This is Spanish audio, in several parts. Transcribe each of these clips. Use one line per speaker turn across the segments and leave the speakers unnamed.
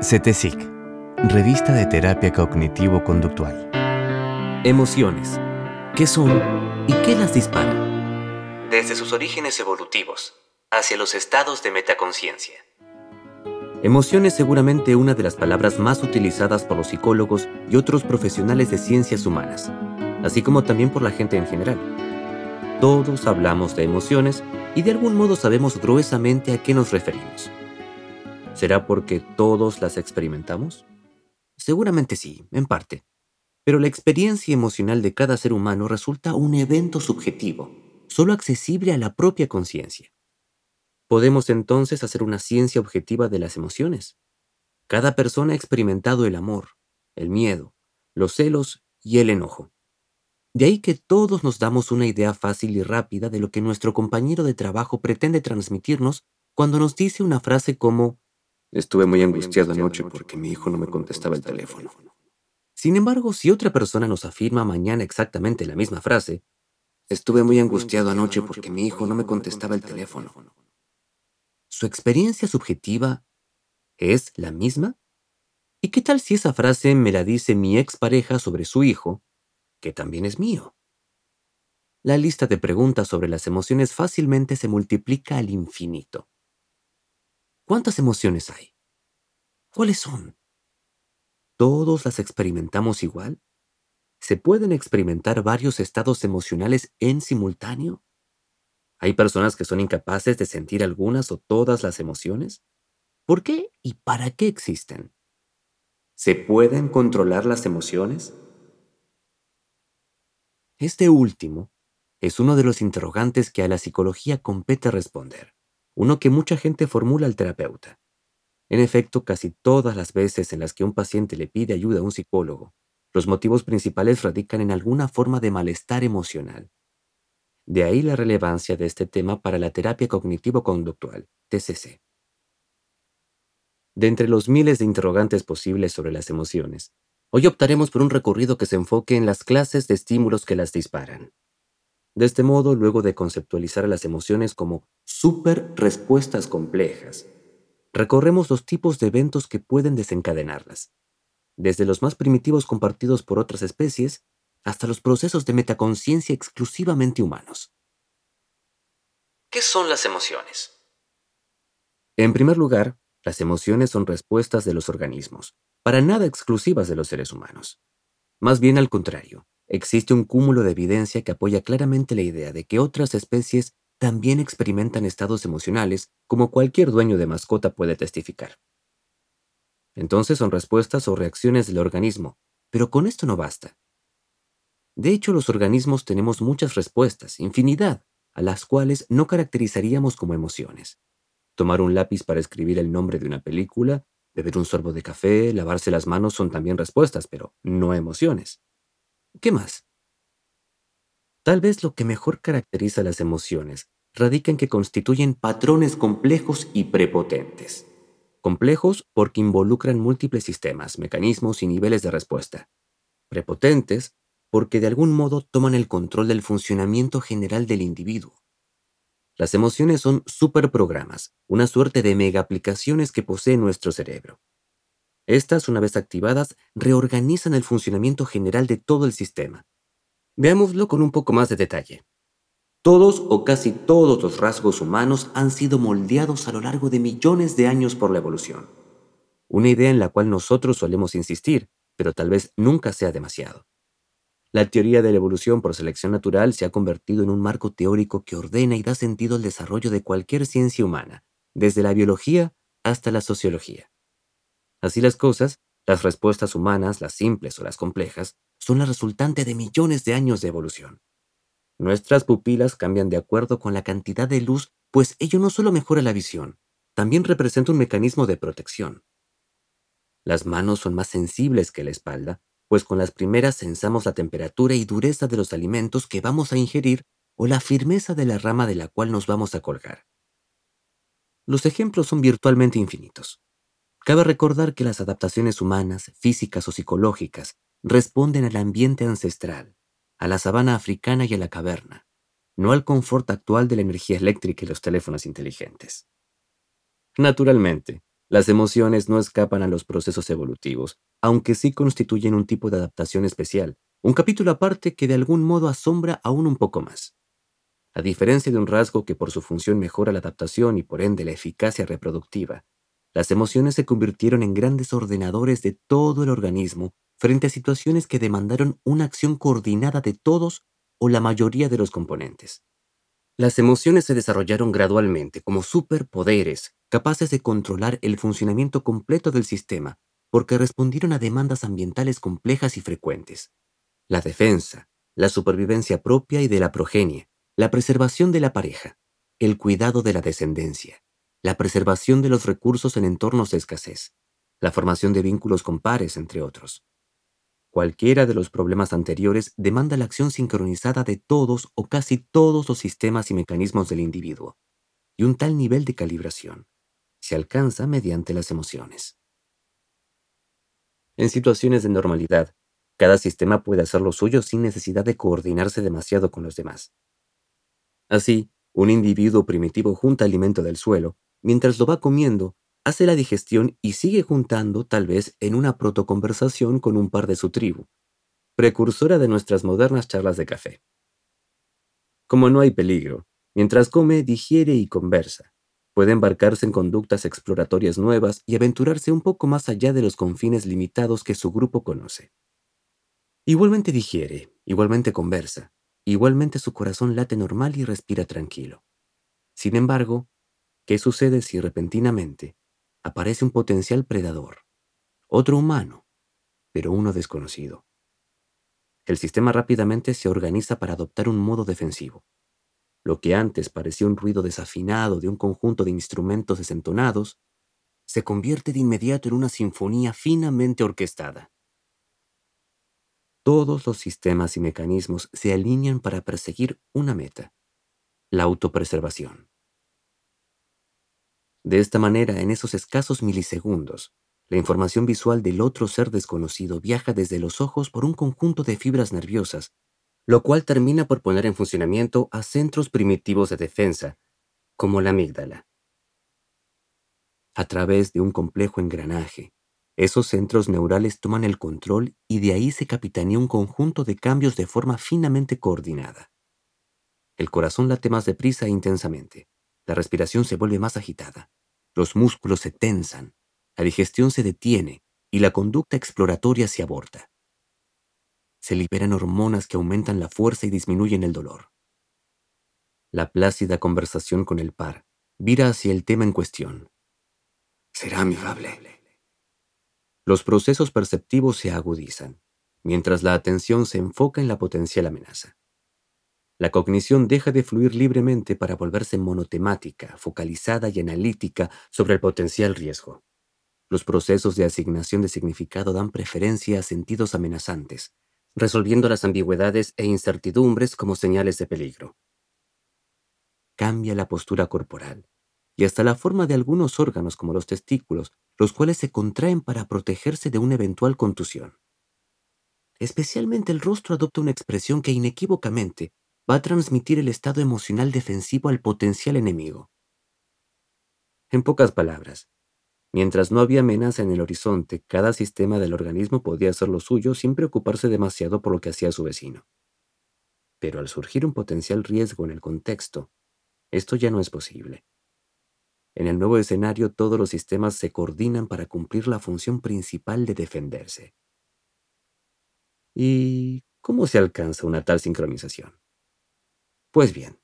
CETESIC, Revista de Terapia Cognitivo-Conductual.
Emociones. ¿Qué son y qué las dispara? Desde sus orígenes evolutivos hacia los estados de metaconciencia. Emoción es seguramente una de las palabras más utilizadas por los psicólogos y otros profesionales de ciencias humanas, así como también por la gente en general. Todos hablamos de emociones y de algún modo sabemos gruesamente a qué nos referimos. ¿Será porque todos las experimentamos? Seguramente sí, en parte. Pero la experiencia emocional de cada ser humano resulta un evento subjetivo, solo accesible a la propia conciencia. Podemos entonces hacer una ciencia objetiva de las emociones. Cada persona ha experimentado el amor, el miedo, los celos y el enojo. De ahí que todos nos damos una idea fácil y rápida de lo que nuestro compañero de trabajo pretende transmitirnos cuando nos dice una frase como
Estuve muy angustiado anoche porque mi hijo no me contestaba el teléfono.
Sin embargo, si otra persona nos afirma mañana exactamente la misma frase,
Estuve muy angustiado anoche porque mi hijo no me contestaba el teléfono.
¿Su experiencia subjetiva es la misma? ¿Y qué tal si esa frase me la dice mi expareja sobre su hijo, que también es mío? La lista de preguntas sobre las emociones fácilmente se multiplica al infinito. ¿Cuántas emociones hay? ¿Cuáles son? ¿Todos las experimentamos igual? ¿Se pueden experimentar varios estados emocionales en simultáneo? ¿Hay personas que son incapaces de sentir algunas o todas las emociones? ¿Por qué y para qué existen? ¿Se pueden controlar las emociones? Este último es uno de los interrogantes que a la psicología compete responder uno que mucha gente formula al terapeuta. En efecto, casi todas las veces en las que un paciente le pide ayuda a un psicólogo, los motivos principales radican en alguna forma de malestar emocional. De ahí la relevancia de este tema para la terapia cognitivo-conductual, TCC. De entre los miles de interrogantes posibles sobre las emociones, hoy optaremos por un recorrido que se enfoque en las clases de estímulos que las disparan. De este modo, luego de conceptualizar a las emociones como super respuestas complejas, recorremos los tipos de eventos que pueden desencadenarlas, desde los más primitivos compartidos por otras especies hasta los procesos de metaconciencia exclusivamente humanos. ¿Qué son las emociones? En primer lugar, las emociones son respuestas de los organismos, para nada exclusivas de los seres humanos. Más bien al contrario, Existe un cúmulo de evidencia que apoya claramente la idea de que otras especies también experimentan estados emocionales como cualquier dueño de mascota puede testificar. Entonces son respuestas o reacciones del organismo, pero con esto no basta. De hecho, los organismos tenemos muchas respuestas, infinidad, a las cuales no caracterizaríamos como emociones. Tomar un lápiz para escribir el nombre de una película, beber un sorbo de café, lavarse las manos son también respuestas, pero no emociones. ¿Qué más? Tal vez lo que mejor caracteriza las emociones radica en que constituyen patrones complejos y prepotentes. Complejos porque involucran múltiples sistemas, mecanismos y niveles de respuesta. Prepotentes porque de algún modo toman el control del funcionamiento general del individuo. Las emociones son superprogramas, una suerte de mega aplicaciones que posee nuestro cerebro. Estas, una vez activadas, reorganizan el funcionamiento general de todo el sistema. Veámoslo con un poco más de detalle. Todos o casi todos los rasgos humanos han sido moldeados a lo largo de millones de años por la evolución. Una idea en la cual nosotros solemos insistir, pero tal vez nunca sea demasiado. La teoría de la evolución por selección natural se ha convertido en un marco teórico que ordena y da sentido al desarrollo de cualquier ciencia humana, desde la biología hasta la sociología. Así las cosas, las respuestas humanas, las simples o las complejas, son la resultante de millones de años de evolución. Nuestras pupilas cambian de acuerdo con la cantidad de luz, pues ello no solo mejora la visión, también representa un mecanismo de protección. Las manos son más sensibles que la espalda, pues con las primeras sensamos la temperatura y dureza de los alimentos que vamos a ingerir o la firmeza de la rama de la cual nos vamos a colgar. Los ejemplos son virtualmente infinitos. Cabe recordar que las adaptaciones humanas, físicas o psicológicas, responden al ambiente ancestral, a la sabana africana y a la caverna, no al confort actual de la energía eléctrica y los teléfonos inteligentes. Naturalmente, Las emociones no escapan a los procesos evolutivos, aunque sí constituyen un tipo de adaptación especial, un capítulo aparte que de algún modo asombra aún un poco más. A diferencia de un rasgo que por su función mejora la adaptación y por ende la eficacia reproductiva, las emociones se convirtieron en grandes ordenadores de todo el organismo frente a situaciones que demandaron una acción coordinada de todos o la mayoría de los componentes. Las emociones se desarrollaron gradualmente como superpoderes capaces de controlar el funcionamiento completo del sistema porque respondieron a demandas ambientales complejas y frecuentes. La defensa, la supervivencia propia y de la progenie, la preservación de la pareja, el cuidado de la descendencia, la preservación de los recursos en entornos de escasez, la formación de vínculos con pares, entre otros. Cualquiera de los problemas anteriores demanda la acción sincronizada de todos o casi todos los sistemas y mecanismos del individuo, y un tal nivel de calibración se alcanza mediante las emociones. En situaciones de normalidad, cada sistema puede hacer lo suyo sin necesidad de coordinarse demasiado con los demás. Así, un individuo primitivo junta alimento del suelo mientras lo va comiendo, hace la digestión y sigue juntando tal vez en una protoconversación con un par de su tribu, precursora de nuestras modernas charlas de café. Como no hay peligro, mientras come, digiere y conversa, puede embarcarse en conductas exploratorias nuevas y aventurarse un poco más allá de los confines limitados que su grupo conoce. Igualmente digiere, igualmente conversa, igualmente su corazón late normal y respira tranquilo. Sin embargo, ¿Qué sucede si repentinamente aparece un potencial predador? Otro humano, pero uno desconocido. El sistema rápidamente se organiza para adoptar un modo defensivo. Lo que antes parecía un ruido desafinado de un conjunto de instrumentos desentonados, se convierte de inmediato en una sinfonía finamente orquestada. Todos los sistemas y mecanismos se alinean para perseguir una meta, la autopreservación. De esta manera, en esos escasos milisegundos, la información visual del otro ser desconocido viaja desde los ojos por un conjunto de fibras nerviosas, lo cual termina por poner en funcionamiento a centros primitivos de defensa, como la amígdala. A través de un complejo engranaje, esos centros neurales toman el control y de ahí se capitanea un conjunto de cambios de forma finamente coordinada. El corazón late más deprisa e intensamente. La respiración se vuelve más agitada. Los músculos se tensan. La digestión se detiene y la conducta exploratoria se aborta. Se liberan hormonas que aumentan la fuerza y disminuyen el dolor. La plácida conversación con el par vira hacia el tema en cuestión.
Será amigable.
Los procesos perceptivos se agudizan, mientras la atención se enfoca en la potencial amenaza. La cognición deja de fluir libremente para volverse monotemática, focalizada y analítica sobre el potencial riesgo. Los procesos de asignación de significado dan preferencia a sentidos amenazantes, resolviendo las ambigüedades e incertidumbres como señales de peligro. Cambia la postura corporal y hasta la forma de algunos órganos como los testículos, los cuales se contraen para protegerse de una eventual contusión. Especialmente el rostro adopta una expresión que inequívocamente va a transmitir el estado emocional defensivo al potencial enemigo. En pocas palabras, mientras no había amenaza en el horizonte, cada sistema del organismo podía hacer lo suyo sin preocuparse demasiado por lo que hacía su vecino. Pero al surgir un potencial riesgo en el contexto, esto ya no es posible. En el nuevo escenario todos los sistemas se coordinan para cumplir la función principal de defenderse. ¿Y cómo se alcanza una tal sincronización? Pues bien,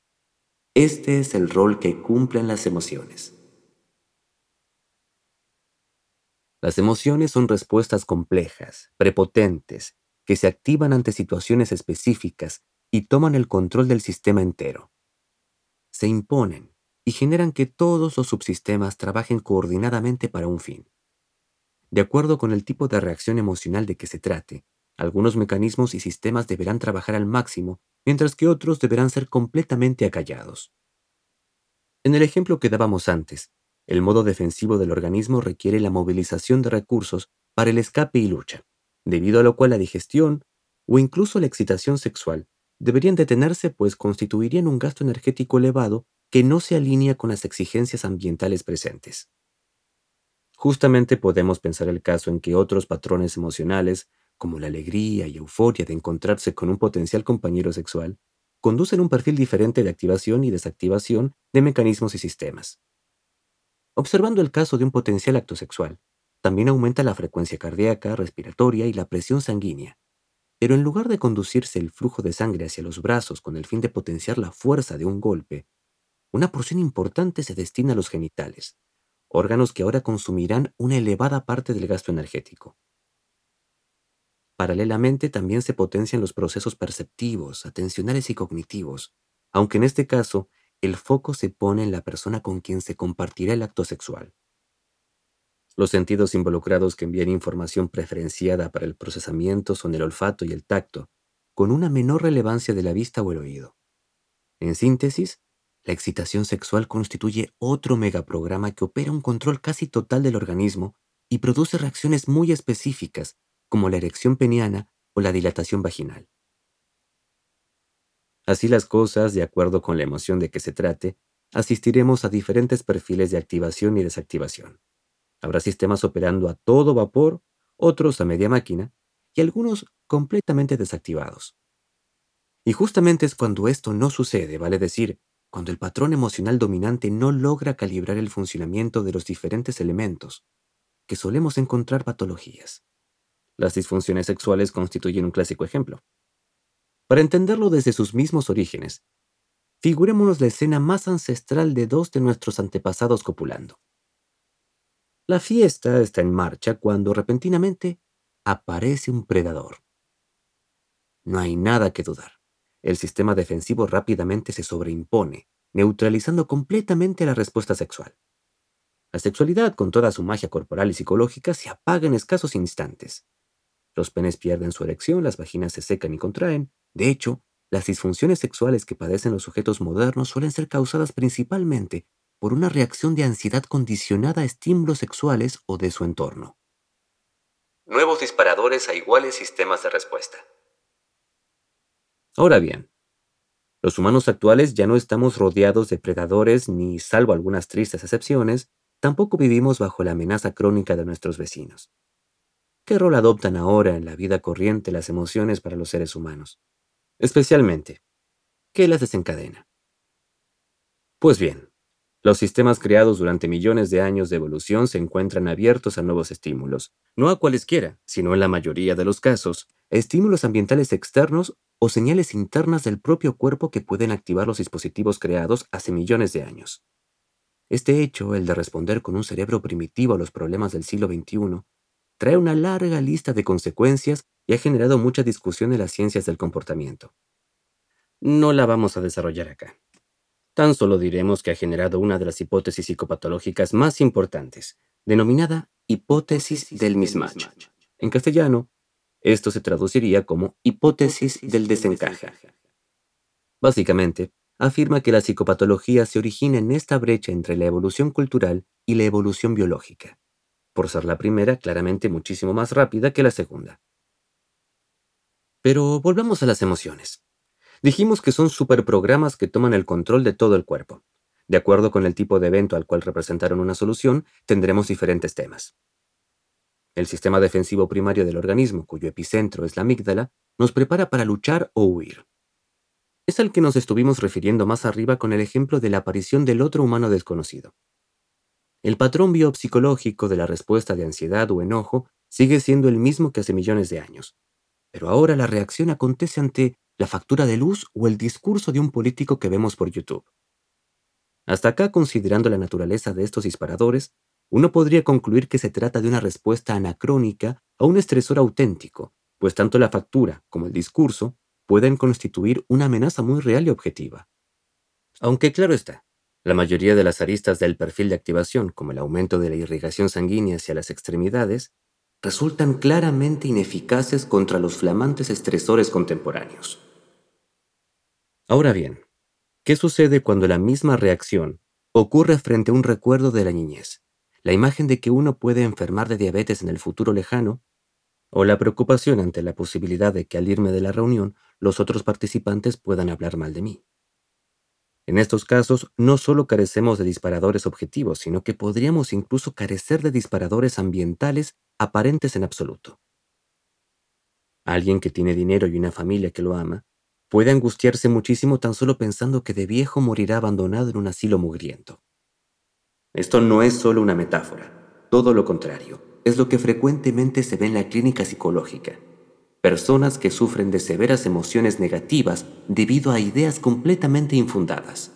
este es el rol que cumplen las emociones. Las emociones son respuestas complejas, prepotentes, que se activan ante situaciones específicas y toman el control del sistema entero. Se imponen y generan que todos los subsistemas trabajen coordinadamente para un fin. De acuerdo con el tipo de reacción emocional de que se trate, algunos mecanismos y sistemas deberán trabajar al máximo, mientras que otros deberán ser completamente acallados. En el ejemplo que dábamos antes, el modo defensivo del organismo requiere la movilización de recursos para el escape y lucha, debido a lo cual la digestión o incluso la excitación sexual deberían detenerse pues constituirían un gasto energético elevado que no se alinea con las exigencias ambientales presentes. Justamente podemos pensar el caso en que otros patrones emocionales, como la alegría y euforia de encontrarse con un potencial compañero sexual, conducen un perfil diferente de activación y desactivación de mecanismos y sistemas. Observando el caso de un potencial acto sexual, también aumenta la frecuencia cardíaca, respiratoria y la presión sanguínea. Pero en lugar de conducirse el flujo de sangre hacia los brazos con el fin de potenciar la fuerza de un golpe, una porción importante se destina a los genitales, órganos que ahora consumirán una elevada parte del gasto energético. Paralelamente también se potencian los procesos perceptivos, atencionales y cognitivos, aunque en este caso el foco se pone en la persona con quien se compartirá el acto sexual. Los sentidos involucrados que envían información preferenciada para el procesamiento son el olfato y el tacto, con una menor relevancia de la vista o el oído. En síntesis, la excitación sexual constituye otro megaprograma que opera un control casi total del organismo y produce reacciones muy específicas, como la erección peniana o la dilatación vaginal. Así las cosas, de acuerdo con la emoción de que se trate, asistiremos a diferentes perfiles de activación y desactivación. Habrá sistemas operando a todo vapor, otros a media máquina y algunos completamente desactivados. Y justamente es cuando esto no sucede, vale decir, cuando el patrón emocional dominante no logra calibrar el funcionamiento de los diferentes elementos, que solemos encontrar patologías. Las disfunciones sexuales constituyen un clásico ejemplo. Para entenderlo desde sus mismos orígenes, figurémonos la escena más ancestral de dos de nuestros antepasados copulando. La fiesta está en marcha cuando repentinamente aparece un predador. No hay nada que dudar el sistema defensivo rápidamente se sobreimpone, neutralizando completamente la respuesta sexual. La sexualidad, con toda su magia corporal y psicológica, se apaga en escasos instantes. Los penes pierden su erección, las vaginas se secan y contraen. De hecho, las disfunciones sexuales que padecen los sujetos modernos suelen ser causadas principalmente por una reacción de ansiedad condicionada a estímulos sexuales o de su entorno.
Nuevos disparadores a iguales sistemas de respuesta.
Ahora bien, los humanos actuales ya no estamos rodeados de predadores ni, salvo algunas tristes excepciones, tampoco vivimos bajo la amenaza crónica de nuestros vecinos. ¿Qué rol adoptan ahora en la vida corriente las emociones para los seres humanos? Especialmente, ¿qué las desencadena? Pues bien, los sistemas creados durante millones de años de evolución se encuentran abiertos a nuevos estímulos, no a cualesquiera, sino en la mayoría de los casos, estímulos ambientales externos o señales internas del propio cuerpo que pueden activar los dispositivos creados hace millones de años. Este hecho, el de responder con un cerebro primitivo a los problemas del siglo XXI, trae una larga lista de consecuencias y ha generado mucha discusión en las ciencias del comportamiento. No la vamos a desarrollar acá. Tan solo diremos que ha generado una de las hipótesis psicopatológicas más importantes, denominada hipótesis del mismatch. En castellano, esto se traduciría como hipótesis del desencaje. Básicamente, afirma que la psicopatología se origina en esta brecha entre la evolución cultural y la evolución biológica, por ser la primera claramente muchísimo más rápida que la segunda. Pero volvamos a las emociones. Dijimos que son superprogramas que toman el control de todo el cuerpo. De acuerdo con el tipo de evento al cual representaron una solución, tendremos diferentes temas. El sistema defensivo primario del organismo, cuyo epicentro es la amígdala, nos prepara para luchar o huir. Es al que nos estuvimos refiriendo más arriba con el ejemplo de la aparición del otro humano desconocido. El patrón biopsicológico de la respuesta de ansiedad o enojo sigue siendo el mismo que hace millones de años, pero ahora la reacción acontece ante la factura de luz o el discurso de un político que vemos por YouTube. Hasta acá, considerando la naturaleza de estos disparadores, uno podría concluir que se trata de una respuesta anacrónica a un estresor auténtico, pues tanto la factura como el discurso pueden constituir una amenaza muy real y objetiva. Aunque claro está, la mayoría de las aristas del perfil de activación, como el aumento de la irrigación sanguínea hacia las extremidades, resultan claramente ineficaces contra los flamantes estresores contemporáneos. Ahora bien, ¿qué sucede cuando la misma reacción ocurre frente a un recuerdo de la niñez? la imagen de que uno puede enfermar de diabetes en el futuro lejano, o la preocupación ante la posibilidad de que al irme de la reunión los otros participantes puedan hablar mal de mí. En estos casos, no solo carecemos de disparadores objetivos, sino que podríamos incluso carecer de disparadores ambientales aparentes en absoluto. Alguien que tiene dinero y una familia que lo ama, puede angustiarse muchísimo tan solo pensando que de viejo morirá abandonado en un asilo mugriento. Esto no es solo una metáfora, todo lo contrario, es lo que frecuentemente se ve en la clínica psicológica. Personas que sufren de severas emociones negativas debido a ideas completamente infundadas.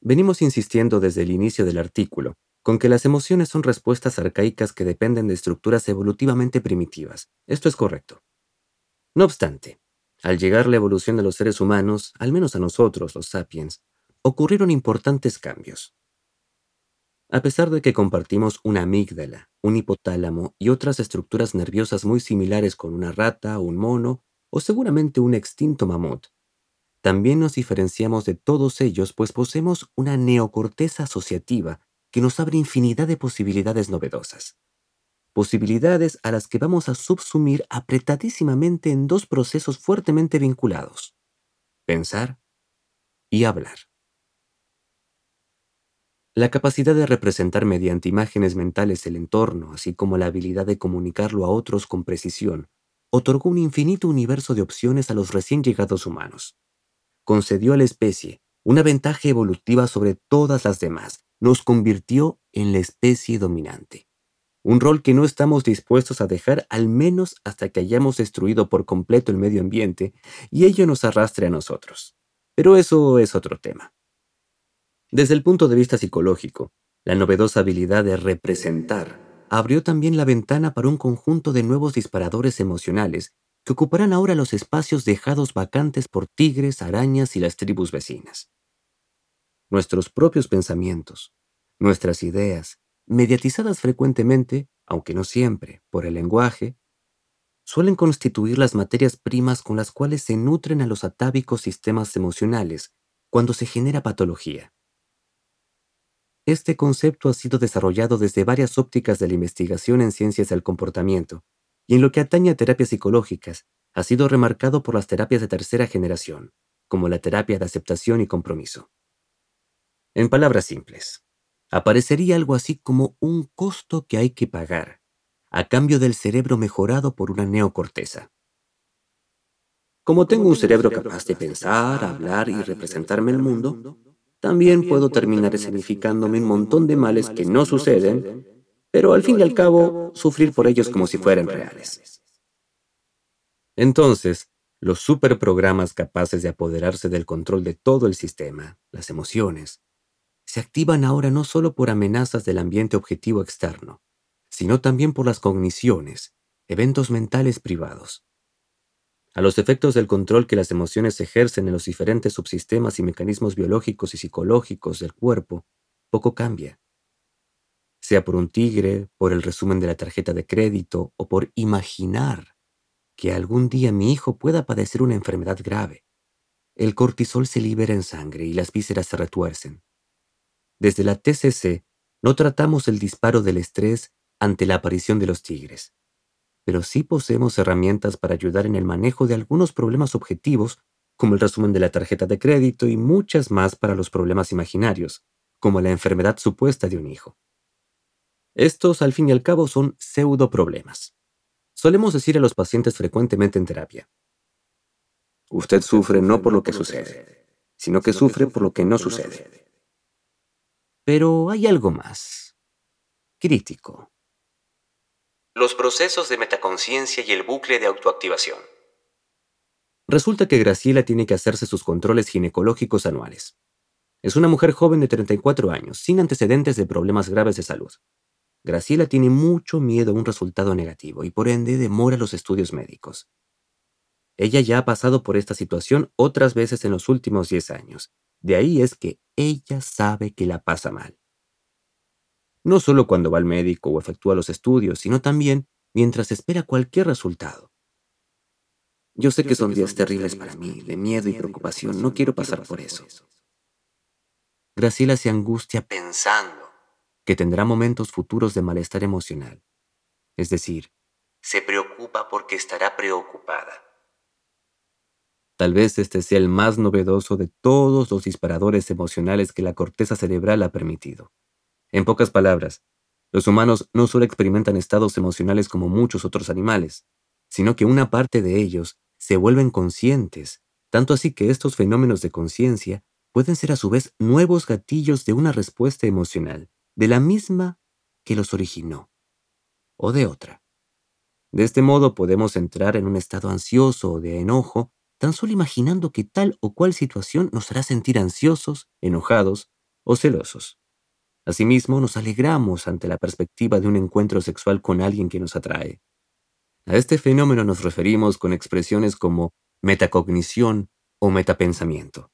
Venimos insistiendo desde el inicio del artículo con que las emociones son respuestas arcaicas que dependen de estructuras evolutivamente primitivas. Esto es correcto. No obstante, al llegar la evolución de los seres humanos, al menos a nosotros, los sapiens, ocurrieron importantes cambios. A pesar de que compartimos una amígdala, un hipotálamo y otras estructuras nerviosas muy similares con una rata, un mono o seguramente un extinto mamut, también nos diferenciamos de todos ellos pues poseemos una neocorteza asociativa que nos abre infinidad de posibilidades novedosas. Posibilidades a las que vamos a subsumir apretadísimamente en dos procesos fuertemente vinculados. Pensar y hablar. La capacidad de representar mediante imágenes mentales el entorno, así como la habilidad de comunicarlo a otros con precisión, otorgó un infinito universo de opciones a los recién llegados humanos. Concedió a la especie una ventaja evolutiva sobre todas las demás, nos convirtió en la especie dominante. Un rol que no estamos dispuestos a dejar al menos hasta que hayamos destruido por completo el medio ambiente y ello nos arrastre a nosotros. Pero eso es otro tema. Desde el punto de vista psicológico, la novedosa habilidad de representar abrió también la ventana para un conjunto de nuevos disparadores emocionales que ocuparán ahora los espacios dejados vacantes por tigres, arañas y las tribus vecinas nuestros propios pensamientos, nuestras ideas, mediatizadas frecuentemente, aunque no siempre, por el lenguaje, suelen constituir las materias primas con las cuales se nutren a los atávicos sistemas emocionales cuando se genera patología. Este concepto ha sido desarrollado desde varias ópticas de la investigación en ciencias del comportamiento, y en lo que atañe a terapias psicológicas, ha sido remarcado por las terapias de tercera generación, como la terapia de aceptación y compromiso. En palabras simples, aparecería algo así como un costo que hay que pagar a cambio del cerebro mejorado por una neocorteza. Como tengo un cerebro capaz de pensar, hablar y representarme el mundo, también puedo terminar escenificándome un montón de males que no suceden, pero al fin y al cabo sufrir por ellos como si fueran reales. Entonces, los superprogramas capaces de apoderarse del control de todo el sistema, las emociones, se activan ahora no solo por amenazas del ambiente objetivo externo, sino también por las cogniciones, eventos mentales privados. A los efectos del control que las emociones ejercen en los diferentes subsistemas y mecanismos biológicos y psicológicos del cuerpo, poco cambia. Sea por un tigre, por el resumen de la tarjeta de crédito o por imaginar que algún día mi hijo pueda padecer una enfermedad grave. El cortisol se libera en sangre y las vísceras se retuercen. Desde la TCC no tratamos el disparo del estrés ante la aparición de los tigres, pero sí poseemos herramientas para ayudar en el manejo de algunos problemas objetivos, como el resumen de la tarjeta de crédito y muchas más para los problemas imaginarios, como la enfermedad supuesta de un hijo. Estos, al fin y al cabo, son pseudo problemas. Solemos decir a los pacientes frecuentemente en terapia. Usted sufre no por lo que sucede, sino que sufre por lo que no sucede. Pero hay algo más. Crítico. Los procesos de metaconciencia y el bucle de autoactivación. Resulta que Graciela tiene que hacerse sus controles ginecológicos anuales. Es una mujer joven de 34 años, sin antecedentes de problemas graves de salud. Graciela tiene mucho miedo a un resultado negativo y por ende demora los estudios médicos. Ella ya ha pasado por esta situación otras veces en los últimos 10 años de ahí es que ella sabe que la pasa mal. No solo cuando va al médico o efectúa los estudios, sino también mientras espera cualquier resultado. Yo sé que son días terribles para mí, de miedo y preocupación. No quiero pasar por eso. Graciela se angustia pensando que tendrá momentos futuros de malestar emocional. Es decir, se preocupa porque estará preocupada. Tal vez este sea el más novedoso de todos los disparadores emocionales que la corteza cerebral ha permitido. En pocas palabras, los humanos no solo experimentan estados emocionales como muchos otros animales, sino que una parte de ellos se vuelven conscientes, tanto así que estos fenómenos de conciencia pueden ser a su vez nuevos gatillos de una respuesta emocional, de la misma que los originó, o de otra. De este modo podemos entrar en un estado ansioso o de enojo tan solo imaginando que tal o cual situación nos hará sentir ansiosos, enojados o celosos. Asimismo, nos alegramos ante la perspectiva de un encuentro sexual con alguien que nos atrae. A este fenómeno nos referimos con expresiones como metacognición o metapensamiento.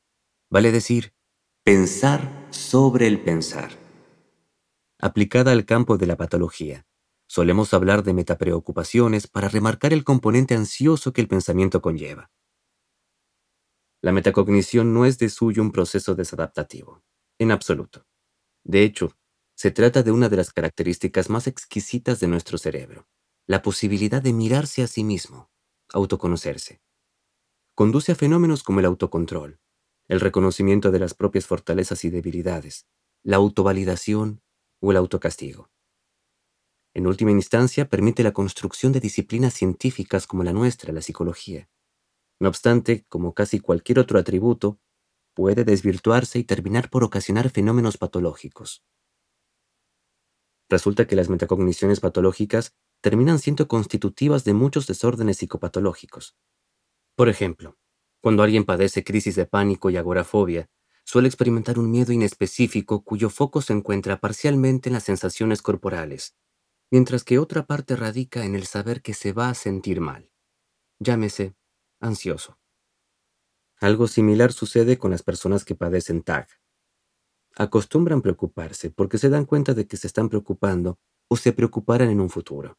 Vale decir, pensar sobre el pensar. Aplicada al campo de la patología, solemos hablar de metapreocupaciones para remarcar el componente ansioso que el pensamiento conlleva. La metacognición no es de suyo un proceso desadaptativo, en absoluto. De hecho, se trata de una de las características más exquisitas de nuestro cerebro, la posibilidad de mirarse a sí mismo, autoconocerse. Conduce a fenómenos como el autocontrol, el reconocimiento de las propias fortalezas y debilidades, la autovalidación o el autocastigo. En última instancia, permite la construcción de disciplinas científicas como la nuestra, la psicología, no obstante, como casi cualquier otro atributo, puede desvirtuarse y terminar por ocasionar fenómenos patológicos. Resulta que las metacogniciones patológicas terminan siendo constitutivas de muchos desórdenes psicopatológicos. Por ejemplo, cuando alguien padece crisis de pánico y agorafobia, suele experimentar un miedo inespecífico cuyo foco se encuentra parcialmente en las sensaciones corporales, mientras que otra parte radica en el saber que se va a sentir mal. Llámese ansioso. Algo similar sucede con las personas que padecen TAG. Acostumbran preocuparse porque se dan cuenta de que se están preocupando o se preocuparán en un futuro.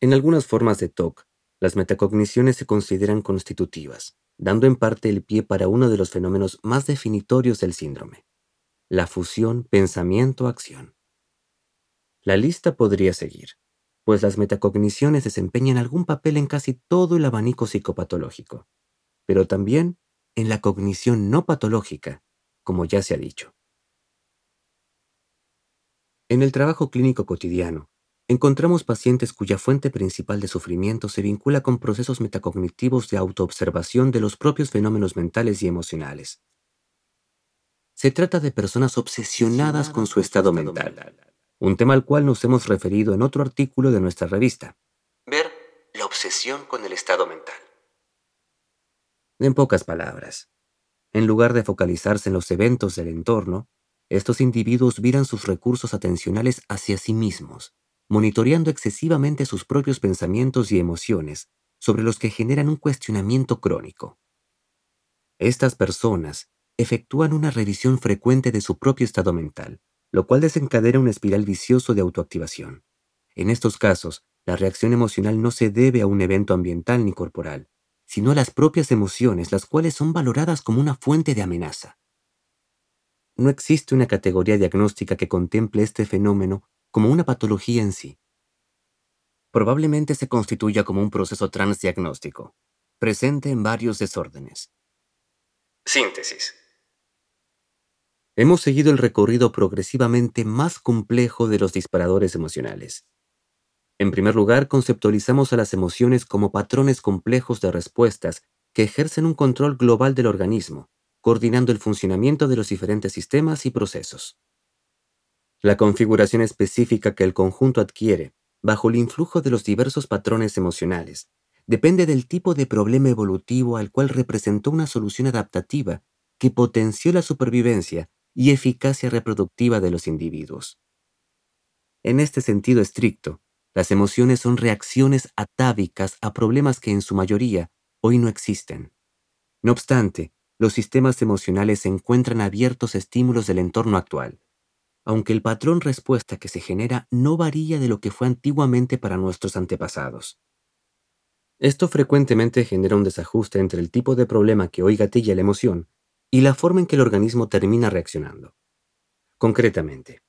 En algunas formas de TOC, las metacogniciones se consideran constitutivas, dando en parte el pie para uno de los fenómenos más definitorios del síndrome, la fusión pensamiento-acción. La lista podría seguir pues las metacogniciones desempeñan algún papel en casi todo el abanico psicopatológico, pero también en la cognición no patológica, como ya se ha dicho. En el trabajo clínico cotidiano, encontramos pacientes cuya fuente principal de sufrimiento se vincula con procesos metacognitivos de autoobservación de los propios fenómenos mentales y emocionales. Se trata de personas obsesionadas con su estado mental, un tema al cual nos hemos referido en otro artículo de nuestra revista. Ver la obsesión con el estado mental. En pocas palabras, en lugar de focalizarse en los eventos del entorno, estos individuos viran sus recursos atencionales hacia sí mismos, monitoreando excesivamente sus propios pensamientos y emociones, sobre los que generan un cuestionamiento crónico. Estas personas efectúan una revisión frecuente de su propio estado mental, lo cual desencadena un espiral vicioso de autoactivación. En estos casos, la reacción emocional no se debe a un evento ambiental ni corporal, sino a las propias emociones, las cuales son valoradas como una fuente de amenaza. No existe una categoría diagnóstica que contemple este fenómeno como una patología en sí. Probablemente se constituya como un proceso transdiagnóstico, presente en varios desórdenes. Síntesis. Hemos seguido el recorrido progresivamente más complejo de los disparadores emocionales. En primer lugar, conceptualizamos a las emociones como patrones complejos de respuestas que ejercen un control global del organismo, coordinando el funcionamiento de los diferentes sistemas y procesos. La configuración específica que el conjunto adquiere, bajo el influjo de los diversos patrones emocionales, depende del tipo de problema evolutivo al cual representó una solución adaptativa que potenció la supervivencia y eficacia reproductiva de los individuos. En este sentido estricto, las emociones son reacciones atávicas a problemas que en su mayoría hoy no existen. No obstante, los sistemas emocionales se encuentran abiertos a estímulos del entorno actual, aunque el patrón respuesta que se genera no varía de lo que fue antiguamente para nuestros antepasados. Esto frecuentemente genera un desajuste entre el tipo de problema que hoy gatilla la emoción y la forma en que el organismo termina reaccionando. Concretamente,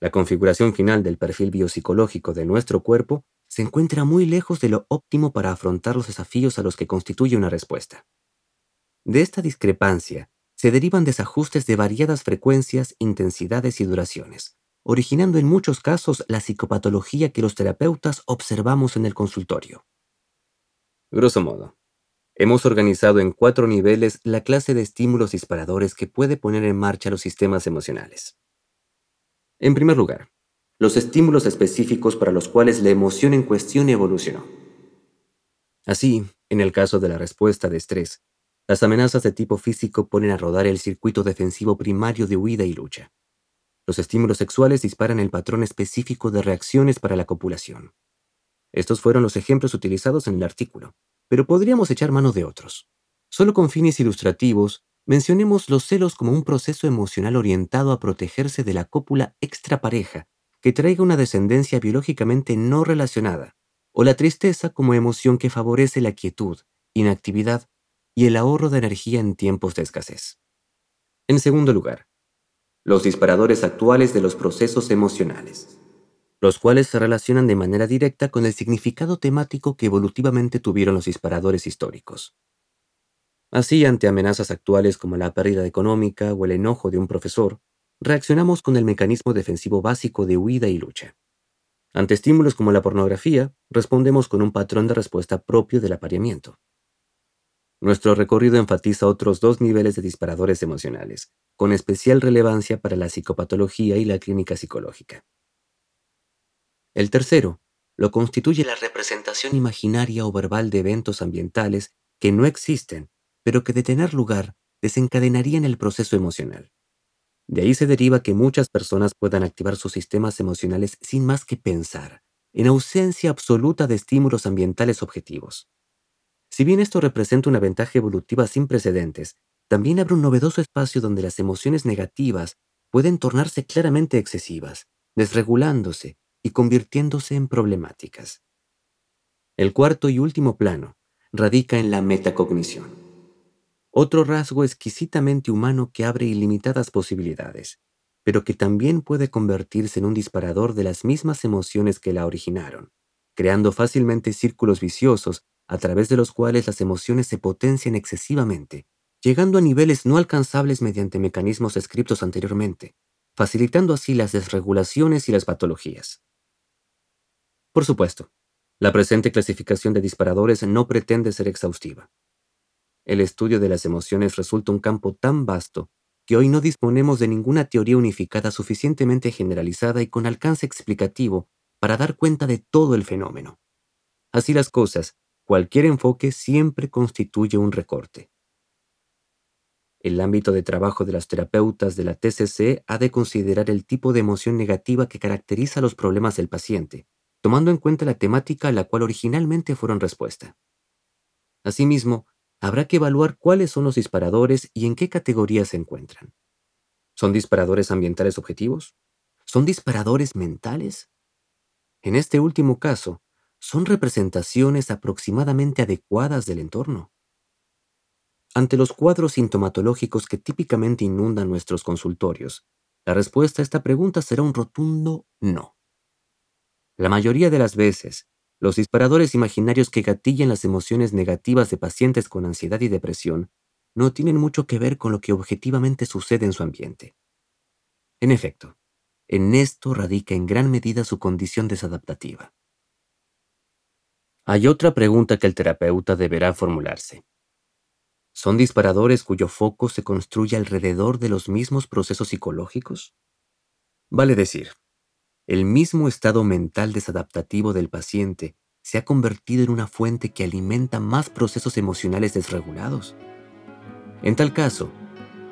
la configuración final del perfil biopsicológico de nuestro cuerpo se encuentra muy lejos de lo óptimo para afrontar los desafíos a los que constituye una respuesta. De esta discrepancia se derivan desajustes de variadas frecuencias, intensidades y duraciones, originando en muchos casos la psicopatología que los terapeutas observamos en el consultorio. Grosso modo, hemos organizado en cuatro niveles la clase de estímulos disparadores que puede poner en marcha los sistemas emocionales. En primer lugar, los estímulos específicos para los cuales la emoción en cuestión evolucionó. Así, en el caso de la respuesta de estrés, las amenazas de tipo físico ponen a rodar el circuito defensivo primario de huida y lucha. Los estímulos sexuales disparan el patrón específico de reacciones para la copulación. Estos fueron los ejemplos utilizados en el artículo, pero podríamos echar mano de otros. Solo con fines ilustrativos, mencionemos los celos como un proceso emocional orientado a protegerse de la cópula extrapareja que traiga una descendencia biológicamente no relacionada, o la tristeza como emoción que favorece la quietud, inactividad y el ahorro de energía en tiempos de escasez. En segundo lugar, los disparadores actuales de los procesos emocionales, los cuales se relacionan de manera directa con el significado temático que evolutivamente tuvieron los disparadores históricos. Así, ante amenazas actuales como la pérdida económica o el enojo de un profesor, reaccionamos con el mecanismo defensivo básico de huida y lucha. Ante estímulos como la pornografía, respondemos con un patrón de respuesta propio del apareamiento. Nuestro recorrido enfatiza otros dos niveles de disparadores emocionales, con especial relevancia para la psicopatología y la clínica psicológica. El tercero lo constituye la representación imaginaria o verbal de eventos ambientales que no existen, pero que de tener lugar desencadenarían el proceso emocional. De ahí se deriva que muchas personas puedan activar sus sistemas emocionales sin más que pensar, en ausencia absoluta de estímulos ambientales objetivos. Si bien esto representa una ventaja evolutiva sin precedentes, también abre un novedoso espacio donde las emociones negativas pueden tornarse claramente excesivas, desregulándose y convirtiéndose en problemáticas. El cuarto y último plano radica en la metacognición otro rasgo exquisitamente humano que abre ilimitadas posibilidades, pero que también puede convertirse en un disparador de las mismas emociones que la originaron, creando fácilmente círculos viciosos a través de los cuales las emociones se potencian excesivamente, llegando a niveles no alcanzables mediante mecanismos descritos anteriormente, facilitando así las desregulaciones y las patologías. Por supuesto, la presente clasificación de disparadores no pretende ser exhaustiva. El estudio de las emociones resulta un campo tan vasto que hoy no disponemos de ninguna teoría unificada suficientemente generalizada y con alcance explicativo para dar cuenta de todo el fenómeno. Así las cosas, cualquier enfoque siempre constituye un recorte. El ámbito de trabajo de las terapeutas de la TCC ha de considerar el tipo de emoción negativa que caracteriza los problemas del paciente, tomando en cuenta la temática a la cual originalmente fueron respuesta. Asimismo, habrá que evaluar cuáles son los disparadores y en qué categoría se encuentran. ¿Son disparadores ambientales objetivos? ¿Son disparadores mentales? En este último caso, son representaciones aproximadamente adecuadas del entorno. Ante los cuadros sintomatológicos que típicamente inundan nuestros consultorios, la respuesta a esta pregunta será un rotundo no. La mayoría de las veces, los disparadores imaginarios que gatillan las emociones negativas de pacientes con ansiedad y depresión no tienen mucho que ver con lo que objetivamente sucede en su ambiente. En efecto, en esto radica en gran medida su condición desadaptativa. Hay otra pregunta que el terapeuta deberá formularse. ¿Son disparadores cuyo foco se construye alrededor de los mismos procesos psicológicos? Vale decir, el mismo estado mental desadaptativo del paciente se ha convertido en una fuente que alimenta más procesos emocionales desregulados. En tal caso,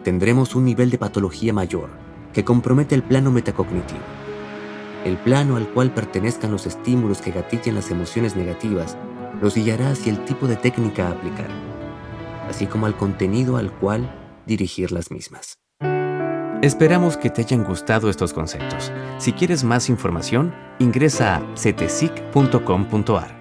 tendremos un nivel de patología mayor que compromete el plano metacognitivo, el plano al cual pertenezcan los estímulos que gatillan las emociones negativas los guiará hacia el tipo de técnica a aplicar, así como al contenido al cual dirigir las mismas.
Esperamos que te hayan gustado estos conceptos. Si quieres más información, ingresa a cetesic.com.ar.